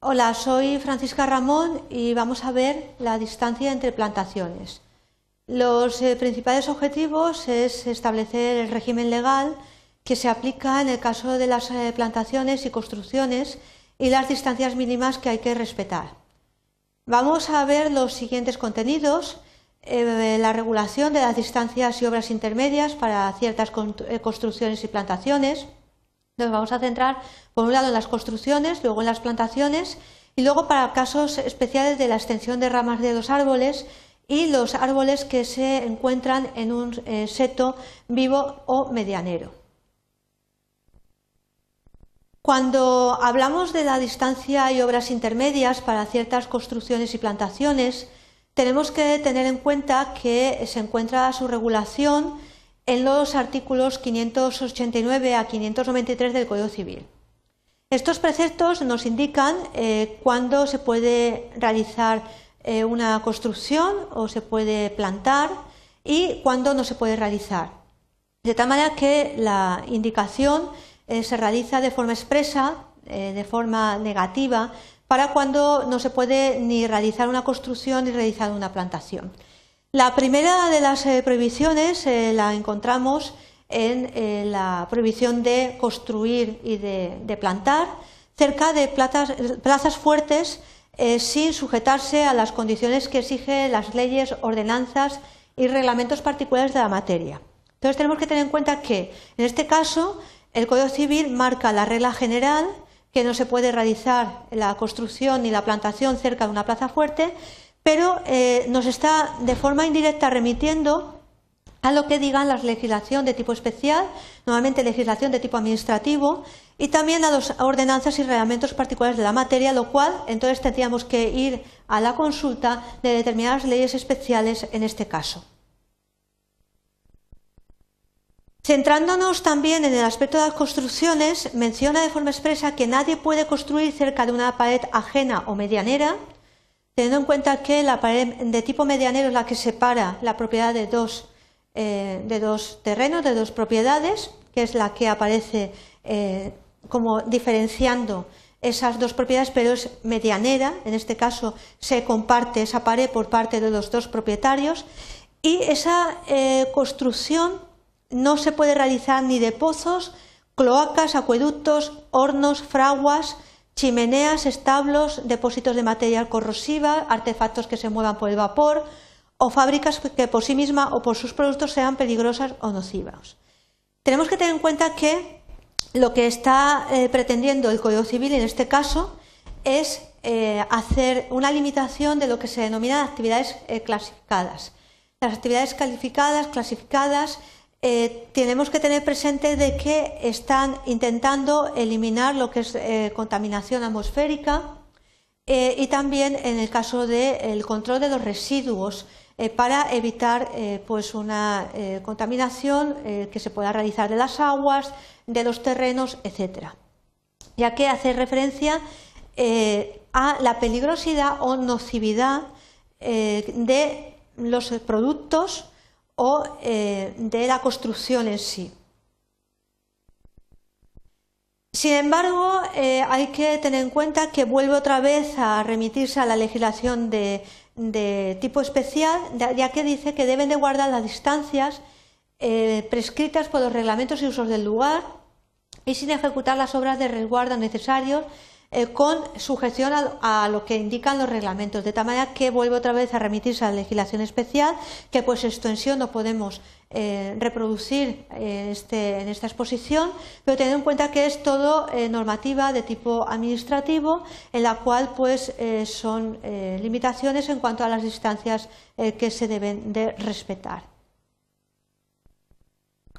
Hola, soy Francisca Ramón y vamos a ver la distancia entre plantaciones. Los eh, principales objetivos es establecer el régimen legal que se aplica en el caso de las eh, plantaciones y construcciones y las distancias mínimas que hay que respetar. Vamos a ver los siguientes contenidos. Eh, la regulación de las distancias y obras intermedias para ciertas construcciones y plantaciones nos vamos a centrar, por un lado, en las construcciones, luego en las plantaciones y luego para casos especiales de la extensión de ramas de los árboles y los árboles que se encuentran en un eh, seto vivo o medianero. Cuando hablamos de la distancia y obras intermedias para ciertas construcciones y plantaciones, tenemos que tener en cuenta que se encuentra su regulación en los artículos 589 a 593 del Código Civil. Estos preceptos nos indican eh, cuándo se puede realizar eh, una construcción o se puede plantar y cuándo no se puede realizar. De tal manera que la indicación eh, se realiza de forma expresa, de forma negativa, para cuando no se puede ni realizar una construcción ni realizar una plantación. La primera de las eh, prohibiciones eh, la encontramos en eh, la prohibición de construir y de, plantar cerca de plazas fuertes sin sujetarse a las condiciones que exigen las leyes, ordenanzas y reglamentos particulares de la materia. Entonces tenemos que tener en cuenta que en este caso el Código Civil marca la regla general que no se puede realizar la construcción ni la plantación cerca de una plaza fuerte, pero eh, nos está de forma indirecta remitiendo a lo que digan la legislación de tipo especial, normalmente legislación de tipo administrativo, y también a las ordenanzas y reglamentos particulares de la materia, lo cual entonces tendríamos que ir a la consulta de determinadas leyes especiales en este caso. Centrándonos también en el aspecto de las construcciones, menciona de forma expresa que nadie puede construir cerca de una pared ajena o medianera, teniendo en cuenta que la pared de tipo medianero es la que separa la propiedad de dos, eh, de dos terrenos, de dos propiedades, que es la que aparece eh, como diferenciando esas dos propiedades, pero es medianera, en este caso se comparte esa pared por parte de los dos propietarios, y esa eh, construcción no se puede realizar ni de pozos, cloacas, acueductos, hornos, fraguas, chimeneas, establos, depósitos de material corrosiva, artefactos que se muevan por el vapor o fábricas que por sí mismas o por sus productos sean peligrosas o nocivas. Tenemos que tener en cuenta que lo que está eh, pretendiendo el Código Civil en este caso es eh, hacer una limitación de lo que se denominan actividades eh, clasificadas. Las actividades calificadas, clasificadas, eh, tenemos que tener presente de que están intentando eliminar lo que es eh, contaminación atmosférica eh, y también en el caso del control de los residuos para evitar pues una contaminación que se pueda realizar de las aguas, de los terrenos, etcétera. Ya que hace referencia a la peligrosidad o nocividad de los productos o eh, de la construcción en sí. Sin embargo, eh, hay que tener en cuenta que vuelve otra vez a remitirse a la legislación de, tipo especial, ya que dice que deben de guardar las distancias eh, prescritas por los reglamentos y usos del lugar y sin ejecutar las obras de resguardo necesarios eh, con sujeción a, lo que indican los reglamentos, de tal manera que vuelve otra vez a remitirse a la legislación especial, que pues extensión no podemos eh, reproducir eh, este, en esta exposición, pero teniendo en cuenta que es todo normativa de tipo administrativo, en la cual pues son limitaciones en cuanto a las distancias que se deben de respetar.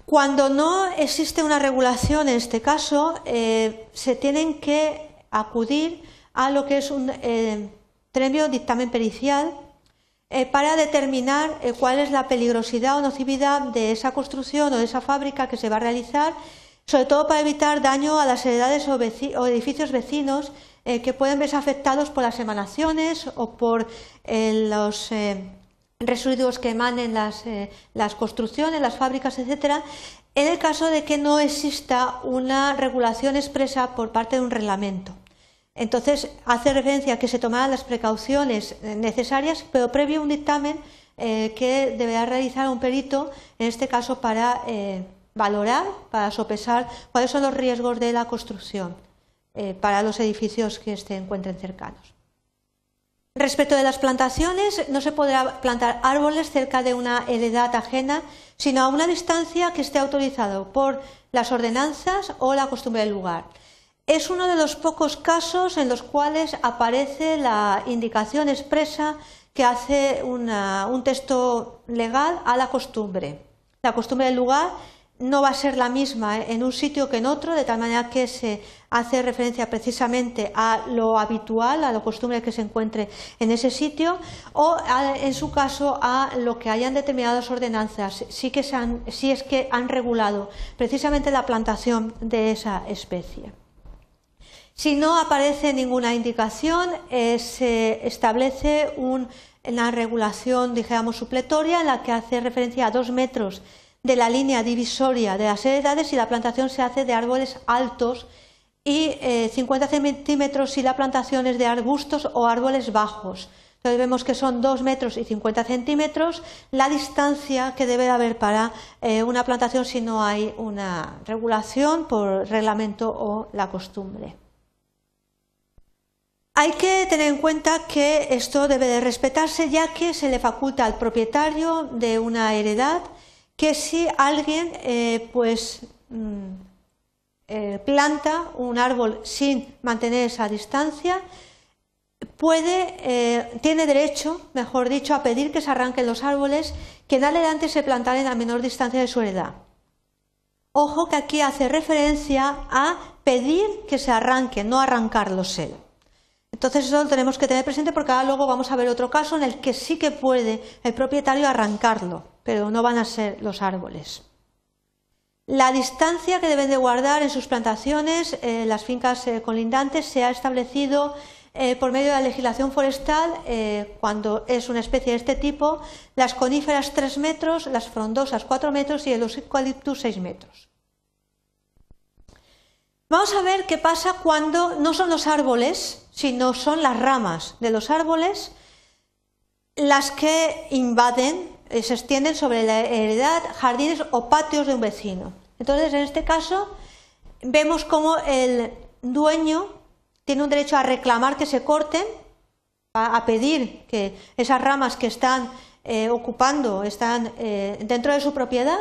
Cuando no existe una regulación en este caso, se tienen que acudir a lo que es un eh, dictamen pericial eh, para determinar eh, cuál es la peligrosidad o nocividad de esa construcción o de esa fábrica que se va a realizar, sobre todo para evitar daño a las heredades o, edificios vecinos eh, que pueden verse afectados por las emanaciones o por los residuos que emanen las, las construcciones, las fábricas, etcétera, en el caso de que no exista una regulación expresa por parte de un reglamento. Entonces, hace referencia a que se tomaran las precauciones necesarias, pero previo a un dictamen eh, que deberá realizar un perito, en este caso para eh, valorar, para sopesar cuáles son los riesgos de la construcción eh, para los edificios que se encuentren cercanos. Respecto de las plantaciones, no se podrá plantar árboles cerca de una heredad ajena, sino a una distancia que esté autorizado por las ordenanzas o la costumbre del lugar. Es uno de los pocos casos en los cuales aparece la indicación expresa que hace un texto legal a la costumbre. La costumbre del lugar no va a ser la misma en un sitio que en otro, de tal manera que se hace referencia precisamente a lo habitual, a la costumbre que se encuentre en ese sitio, o en su caso a lo que hayan determinadas ordenanzas, que si es que han regulado precisamente la plantación de esa especie. Si no aparece ninguna indicación, eh, se establece una regulación, digamos, supletoria en la que hace referencia a dos metros de la línea divisoria de las heredades y la plantación se hace de árboles altos y 50 eh, centímetros si la plantación es de arbustos o árboles bajos. Entonces vemos que son 2 metros y 50 centímetros la distancia que debe haber para eh, una plantación si no hay una regulación por reglamento o la costumbre. Hay que tener en cuenta que esto debe de respetarse ya que se le faculta al propietario de una heredad que si alguien eh, pues mm, eh, planta un árbol sin mantener esa distancia, puede, eh, tiene derecho, mejor dicho, a pedir que se arranquen los árboles que en adelante se plantaren a menor distancia de su heredad. Ojo que aquí hace referencia a pedir que se arranquen, no arrancarlos él. Entonces eso lo tenemos que tener presente porque ahora luego vamos a ver otro caso en el que sí que puede el propietario arrancarlo pero no van a ser los árboles. La distancia que deben de guardar en sus plantaciones eh, las fincas eh, colindantes se ha establecido eh, por medio de la legislación forestal cuando es una especie de este tipo, las coníferas 3 metros, las frondosas 4 metros y el eucaliptus 6 metros. Vamos a ver qué pasa cuando no son los árboles, sino son las ramas de los árboles las que invaden eh, se extienden sobre la heredad, jardines o patios de un vecino. Entonces, en este caso, vemos cómo el dueño tiene un derecho a reclamar que se corten, a, pedir que esas ramas que están eh, ocupando están eh, dentro de su propiedad,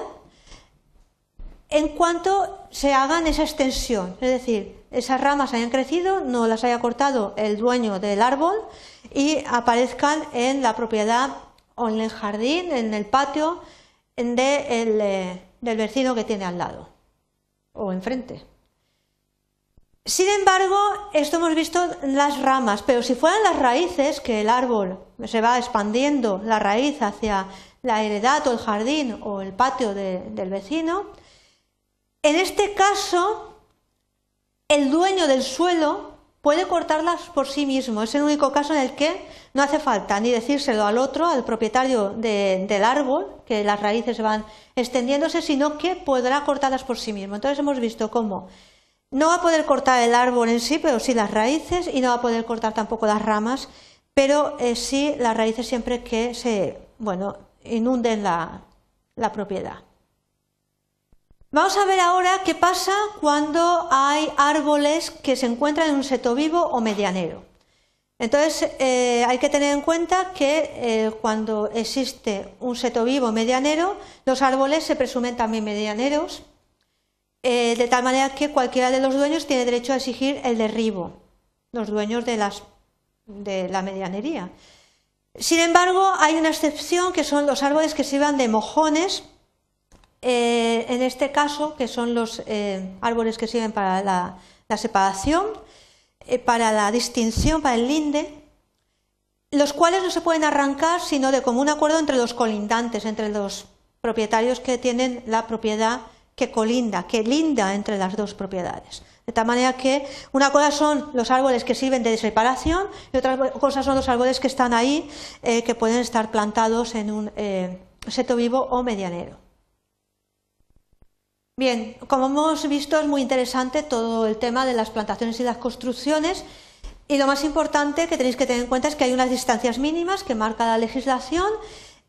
en cuanto se hagan esa extensión, es decir, esas ramas hayan crecido, no las haya cortado el dueño del árbol y aparezcan en la propiedad o en el jardín, en el patio eh, del vecino que tiene al lado o enfrente. Sin embargo, esto hemos visto las ramas, pero si fueran las raíces, que el árbol se va expandiendo la raíz hacia la heredad o el jardín o el patio del vecino, en este caso, el dueño del suelo puede cortarlas por sí mismo. Es el único caso en el que no hace falta ni decírselo al otro, al propietario del árbol, que las raíces van extendiéndose, sino que podrá cortarlas por sí mismo. Entonces hemos visto cómo no va a poder cortar el árbol en sí, pero sí las raíces, y no va a poder cortar tampoco las ramas, pero eh, sí las raíces siempre que se bueno, inunden la propiedad. Vamos a ver ahora qué pasa cuando hay árboles que se encuentran en un seto vivo o medianero. Entonces, eh, hay que tener en cuenta que eh, cuando existe un seto vivo medianero, los árboles se presumen también medianeros, eh, de tal manera que cualquiera de los dueños tiene derecho a exigir el derribo, los dueños de, de la medianería. Sin embargo, hay una excepción que son los árboles que sirvan de mojones eh, en este caso, que son los eh, árboles que sirven para la, separación, eh, para la distinción, para el linde, los cuales no se pueden arrancar sino de común acuerdo entre los colindantes, entre los propietarios que tienen la propiedad que colinda, que linda entre las dos propiedades. De tal manera que una cosa son los árboles que sirven de separación y otra cosa son los árboles que están ahí, que pueden estar plantados en un seto vivo o medianero. Bien, como hemos visto es muy interesante todo el tema de las plantaciones y las construcciones, Y lo más importante que tenéis que tener en cuenta es que hay unas distancias mínimas que marca la legislación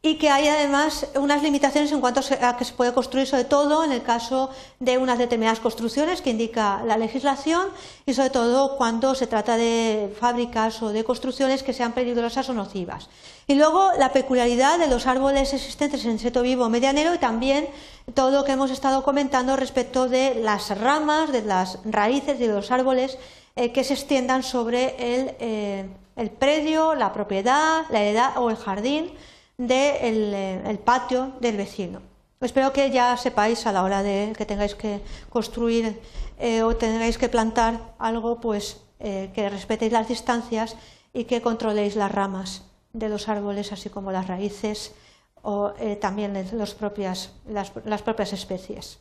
y que hay además unas limitaciones en cuanto a que se puede construir, sobre todo en el caso de unas determinadas construcciones que indica la legislación y sobre todo cuando se trata de fábricas o de construcciones que sean peligrosas o nocivas. Y luego la peculiaridad de los árboles existentes en seto vivo medianero y también todo lo que hemos estado comentando respecto de las ramas, de las raíces de los árboles eh, que se extiendan sobre el, eh, el predio, la propiedad, la heredad o el jardín del eh, patio del vecino. Espero que ya sepáis a la hora de que tengáis que construir eh, o tengáis que plantar algo, pues eh, que respetéis las distancias y que controléis las ramas de los árboles, así como las raíces o también las propias especies.